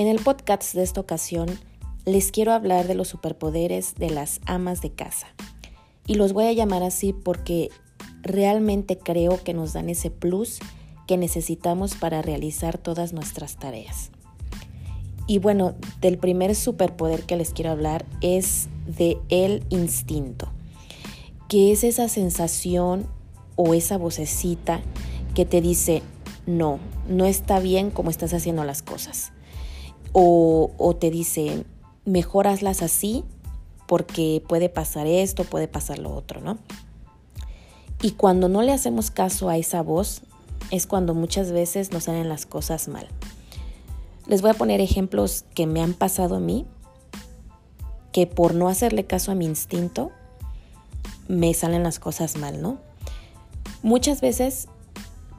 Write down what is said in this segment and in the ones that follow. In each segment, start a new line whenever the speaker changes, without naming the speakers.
En el podcast de esta ocasión les quiero hablar de los superpoderes de las amas de casa. Y los voy a llamar así porque realmente creo que nos dan ese plus que necesitamos para realizar todas nuestras tareas. Y bueno, del primer superpoder que les quiero hablar es de el instinto, que es esa sensación o esa vocecita que te dice, no, no está bien como estás haciendo las cosas. O, te dice, mejor hazlas así porque puede pasar esto, puede pasar lo otro, ¿no? Y cuando no le hacemos caso a esa voz, es cuando muchas veces nos salen las cosas mal. Les voy a poner ejemplos que me han pasado a mí, que por no hacerle caso a mi instinto, me salen las cosas mal, ¿no? Muchas veces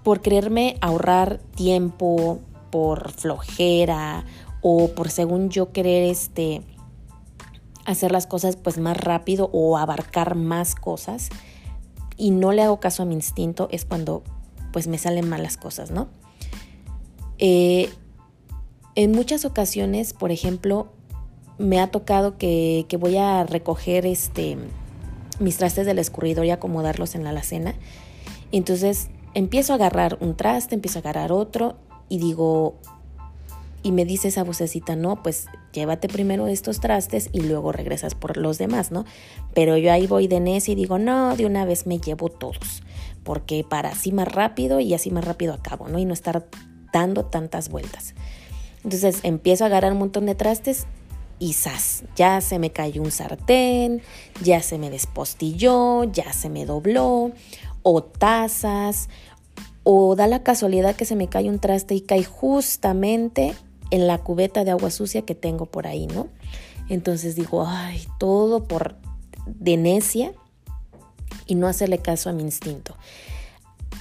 por quererme ahorrar tiempo, por flojera o por según yo querer este hacer las cosas pues más rápido o abarcar más cosas y no le hago caso a mi instinto es cuando pues me salen malas cosas, ¿no? Eh, en muchas ocasiones, por ejemplo, me ha tocado que, que, voy a recoger este, mis trastes del escurridor y acomodarlos en la alacena. Entonces empiezo a agarrar un traste, empiezo a agarrar otro y digo, y me dice esa vocecita, no, pues llévate primero estos trastes y luego regresas por los demás, ¿no? Pero yo ahí voy de necia y digo, no, de una vez me llevo todos, porque para así más rápido y así más rápido acabo, ¿no? Y no estar dando tantas vueltas. Entonces empiezo a agarrar un montón de trastes y ¡zas! Ya se me cayó un sartén, ya se me despostilló, ya se me dobló, o tazas, o da la casualidad que se me cae un traste y cae justamente en la cubeta de agua sucia que tengo por ahí, ¿no? Entonces digo, ay, todo por de necia y no hacerle caso a mi instinto.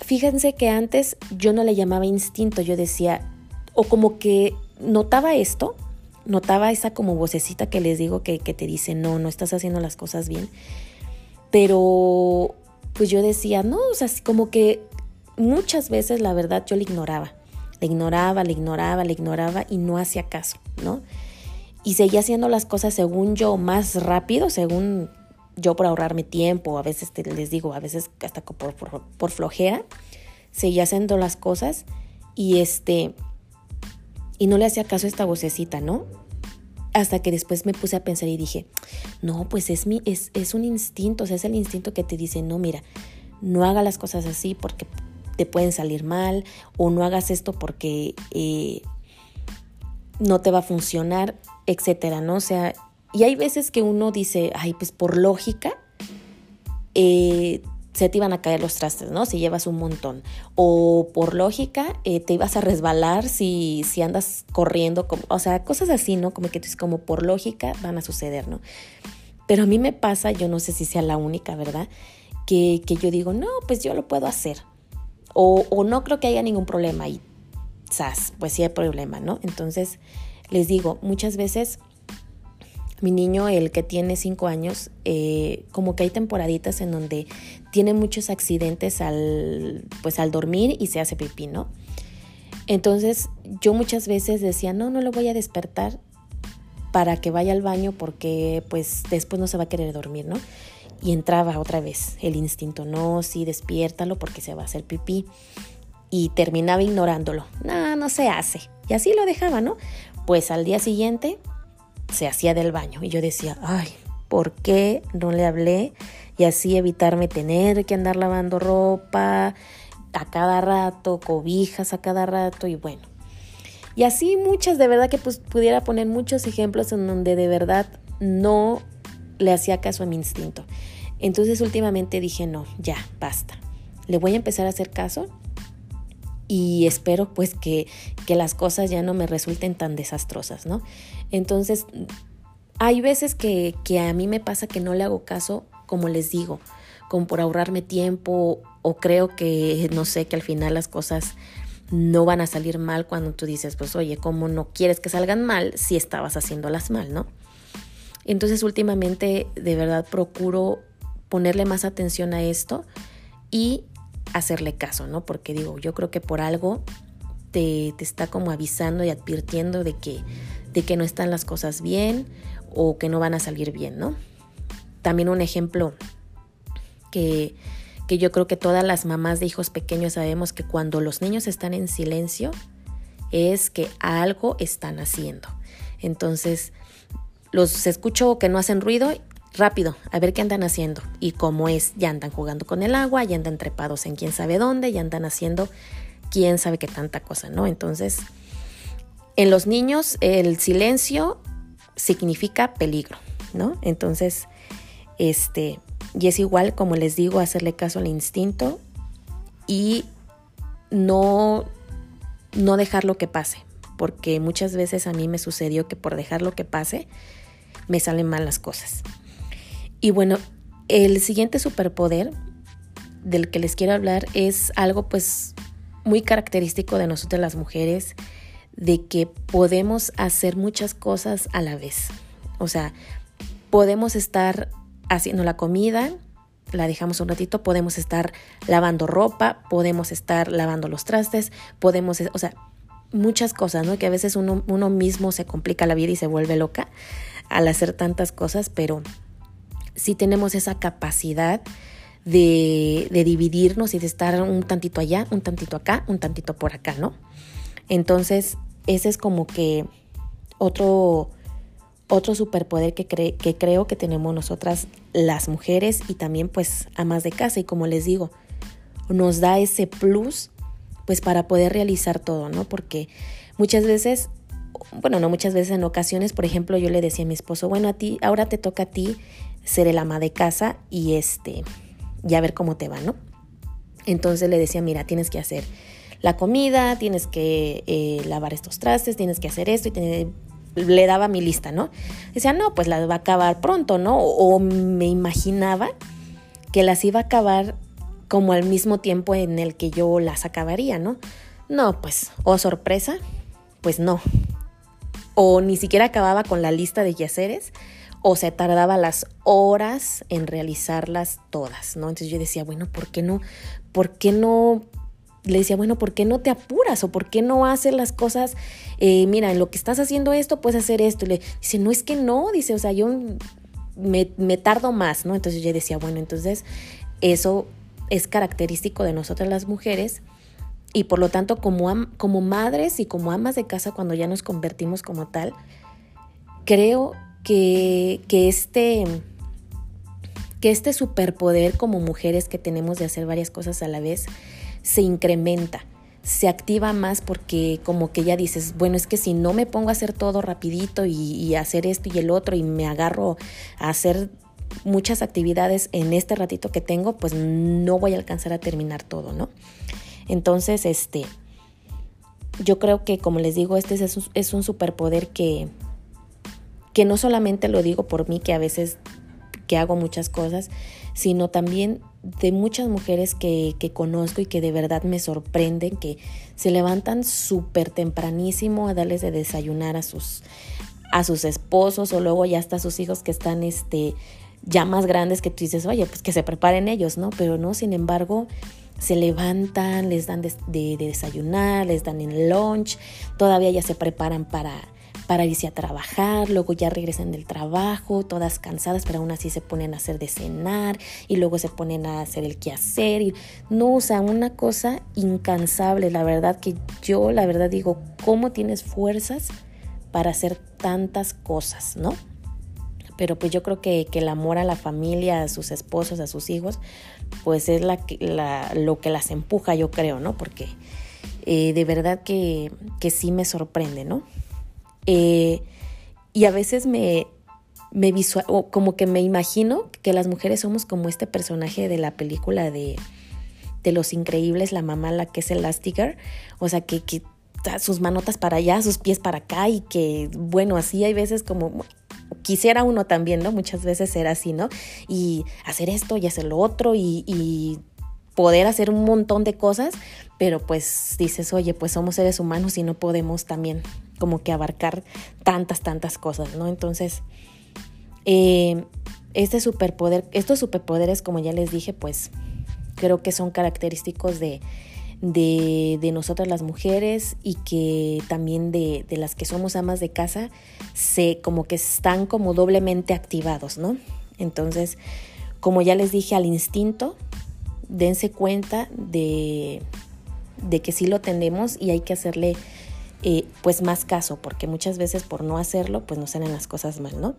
Fíjense que antes yo no le llamaba instinto, yo decía, o como que notaba esto, notaba esa como vocecita que les digo que, que te dice, no, no estás haciendo las cosas bien, pero pues yo decía, no, o sea, como que muchas veces la verdad yo le ignoraba. Le ignoraba, le ignoraba, le ignoraba y no hacía caso, ¿no? Y seguía haciendo las cosas según yo más rápido, según yo por ahorrarme tiempo, a veces les digo, a veces hasta por, por, por flojera, seguía haciendo las cosas y este, y no le hacía caso a esta vocecita, ¿no? Hasta que después me puse a pensar y dije, no, pues es, mi, es, es un instinto, o sea, es el instinto que te dice, no, mira, no haga las cosas así porque te pueden salir mal o no hagas esto porque eh, no te va a funcionar, etcétera, ¿no? O sea, y hay veces que uno dice, ay, pues por lógica, eh, se te iban a caer los trastes, ¿no? Si llevas un montón. O por lógica, eh, te ibas a resbalar si, si andas corriendo, como, o sea, cosas así, ¿no? Como que como por lógica van a suceder, ¿no? Pero a mí me pasa, yo no sé si sea la única, ¿verdad? Que, que yo digo, no, pues yo lo puedo hacer. O, no creo que haya ningún problema y, sas, pues sí hay problema, ¿no? Entonces, les digo, muchas veces mi niño, el que tiene cinco años, eh, como que hay temporaditas en donde tiene muchos accidentes al, pues al dormir y se hace pipí, ¿no? Entonces yo muchas veces decía, no, no lo voy a despertar para que vaya al baño porque pues después no se va a querer dormir, ¿no? Y entraba otra vez el instinto, no, sí, despiértalo porque se va a hacer pipí. Y terminaba ignorándolo. No, no se hace. Y así lo dejaba, ¿no? Pues al día siguiente se hacía del baño. Y yo decía, ay, ¿por qué no le hablé? Y así evitarme tener que andar lavando ropa a cada rato, cobijas a cada rato y bueno. Y así muchas, de verdad que pues pudiera poner muchos ejemplos en donde de verdad no le hacía caso a mi instinto. Entonces últimamente dije, no, ya, basta. Le voy a empezar a hacer caso y espero pues que, que las cosas ya no me resulten tan desastrosas, ¿no? Entonces, hay veces que, que a mí me pasa que no le hago caso, como les digo, como por ahorrarme tiempo o creo que, no sé, que al final las cosas no van a salir mal cuando tú dices, pues oye, ¿cómo no quieres que salgan mal si estabas haciéndolas mal, no? Entonces últimamente de verdad procuro ponerle más atención a esto y hacerle caso, ¿no? Porque digo, yo creo que por algo te, te está como avisando y advirtiendo de que de que no están las cosas bien o que no van a salir bien, ¿no? También un ejemplo que, que yo creo que todas las mamás de hijos pequeños sabemos que cuando los niños están en silencio es que algo están haciendo. Entonces, los escucho que no hacen ruido, rápido, a ver qué andan haciendo. Y como es, ya andan jugando con el agua, ya andan trepados en quién sabe dónde, ya andan haciendo quién sabe qué tanta cosa, ¿no? Entonces, en los niños el silencio significa peligro, ¿no? Entonces, este, y es igual, como les digo, hacerle caso al instinto y no, no dejar lo que pase, porque muchas veces a mí me sucedió que por dejar lo que pase, me salen mal las cosas. Y bueno, el siguiente superpoder del que les quiero hablar es algo pues muy característico de nosotras las mujeres, de que podemos hacer muchas cosas a la vez. O sea, podemos estar haciendo la comida, la dejamos un ratito, podemos estar lavando ropa, podemos estar lavando los trastes, podemos, o sea, muchas cosas, ¿no? Que a veces uno, uno mismo se complica la vida y se vuelve loca al hacer tantas cosas, pero sí tenemos esa capacidad de, dividirnos y de estar un tantito allá, un tantito acá, un tantito por acá, ¿no? Entonces, ese es como que otro, otro superpoder que, que creo que tenemos nosotras las mujeres y también pues amas de casa y como les digo, nos da ese plus pues para poder realizar todo, ¿no? Porque muchas veces, bueno, no muchas veces, en ocasiones, por ejemplo, yo le decía a mi esposo, bueno, a ti, ahora te toca a ti ser el ama de casa y este, ya ver cómo te va, ¿no? Entonces le decía, mira, tienes que hacer la comida, tienes que eh, lavar estos trastes, tienes que hacer esto y le daba mi lista, ¿no? Decía, no, pues las va a acabar pronto, ¿no? O, me imaginaba que las iba a acabar como al mismo tiempo en el que yo las acabaría, ¿no? No, pues, o oh, sorpresa, pues no. O ni siquiera acababa con la lista de yaceres o se tardaba las horas en realizarlas todas, ¿no? Entonces yo decía, bueno, ¿por qué no? ¿Por qué no? Le decía, bueno, ¿por qué no te apuras? ¿O por qué no haces las cosas? Eh, mira, en lo que estás haciendo esto, puedes hacer esto. Y le dice, no es que no, dice, o sea, yo me, me tardo más, ¿no? Entonces yo decía, bueno, entonces eso es característico de nosotras las mujeres y por lo tanto como, como madres y como amas de casa cuando ya nos convertimos como tal, creo que, este, que este superpoder como mujeres que tenemos de hacer varias cosas a la vez se incrementa, se activa más porque como que ya dices, bueno, es que si no me pongo a hacer todo rapidito y, y hacer esto y el otro y me agarro a hacer muchas actividades en este ratito que tengo, pues no voy a alcanzar a terminar todo, ¿no? Entonces, este, yo creo que como les digo, este es es un superpoder que, que no solamente lo digo por mí, que a veces que hago muchas cosas, sino también de muchas mujeres que, que conozco y que de verdad me sorprenden, que se levantan súper tempranísimo a darles de desayunar a sus, a sus esposos o luego ya hasta a sus hijos que están este, ya más grandes que tú dices, oye, pues que se preparen ellos, ¿no? Pero no, sin embargo, se levantan, les dan de, de desayunar, les dan el lunch, todavía ya se preparan para para irse a trabajar, luego ya regresan del trabajo, todas cansadas, pero aún así se ponen a hacer de cenar y luego se ponen a hacer el quehacer. Y, no, o sea, una cosa incansable, la verdad que yo, la verdad digo, ¿cómo tienes fuerzas para hacer tantas cosas, no? Pero pues yo creo que, el amor a la familia, a sus esposos, a sus hijos, pues es la, lo que las empuja, yo creo, ¿no? Porque eh, de verdad que, que sí me sorprende, ¿no? Eh, y a veces me, me visual, o como que me imagino que las mujeres somos como este personaje de la película de, de Los Increíbles, la mamá, la que es Elastigirl, o sea, que, que sus manotas para allá, sus pies para acá y que, bueno, así hay veces como quisiera uno también, ¿no? Muchas veces ser así, ¿no? Y hacer esto y hacer lo otro y, poder hacer un montón de cosas, pero pues dices, oye, pues somos seres humanos y no podemos también como que abarcar tantas, tantas cosas, ¿no? Entonces, eh, este superpoder, estos superpoderes, como ya les dije, pues creo que son característicos de, de, de, nosotras las mujeres y que también de, de, las que somos amas de casa se como que están como doblemente activados, ¿no? Entonces, como ya les dije al instinto, dense cuenta de, de que sí lo tenemos y hay que hacerle eh, pues más caso, porque muchas veces por no hacerlo pues nos salen las cosas mal, ¿no?